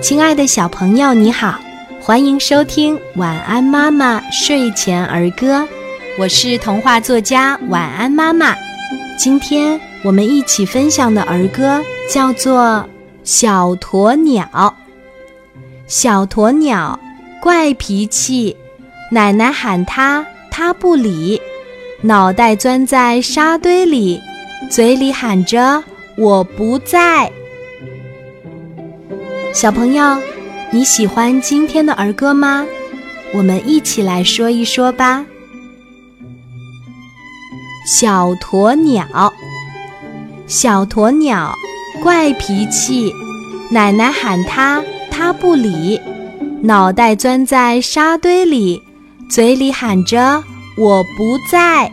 亲爱的小朋友，你好，欢迎收听《晚安妈妈睡前儿歌》，我是童话作家晚安妈妈。今天我们一起分享的儿歌叫做《小鸵鸟》。小鸵鸟怪脾气，奶奶喊它，它不理，脑袋钻在沙堆里，嘴里喊着“我不在”。小朋友，你喜欢今天的儿歌吗？我们一起来说一说吧。小鸵鸟，小鸵鸟怪脾气，奶奶喊它，它不理，脑袋钻在沙堆里，嘴里喊着“我不在”。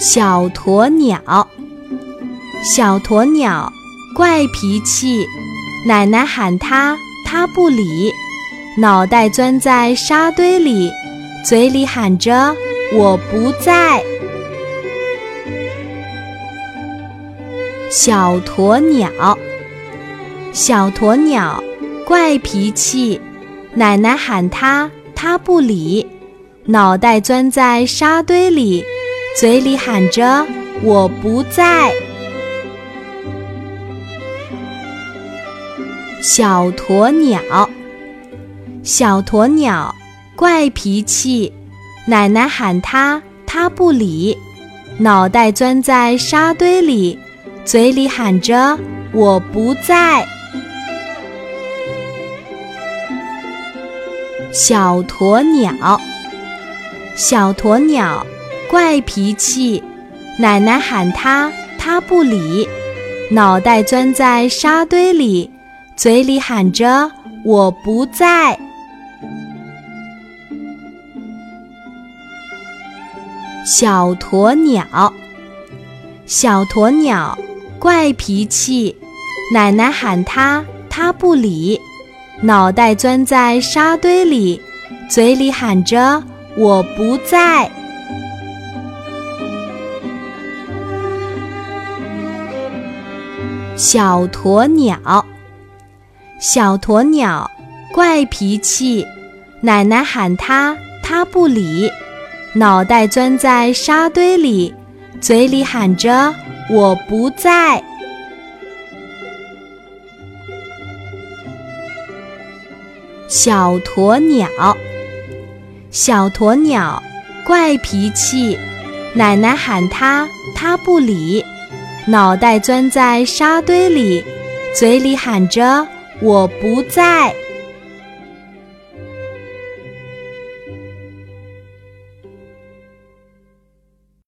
小鸵鸟。小鸵鸟怪脾气，奶奶喊它，它不理，脑袋钻在沙堆里，嘴里喊着“我不在”。小鸵鸟，小鸵鸟怪脾气，奶奶喊它，它不理，脑袋钻在沙堆里，嘴里喊着“我不在”。小鸵鸟，小鸵鸟怪脾气，奶奶喊它，它不理，脑袋钻在沙堆里，嘴里喊着“我不在”。小鸵鸟，小鸵鸟怪脾气，奶奶喊它，它不理，脑袋钻在沙堆里。嘴里喊着“我不在”，小鸵鸟，小鸵鸟怪脾气，奶奶喊它，它不理，脑袋钻在沙堆里，嘴里喊着“我不在”。小鸵鸟。小鸵鸟怪脾气，奶奶喊它，它不理，脑袋钻在沙堆里，嘴里喊着“我不在”。小鸵鸟，小鸵鸟怪脾气，奶奶喊它，它不理，脑袋钻在沙堆里，嘴里喊着。我不在。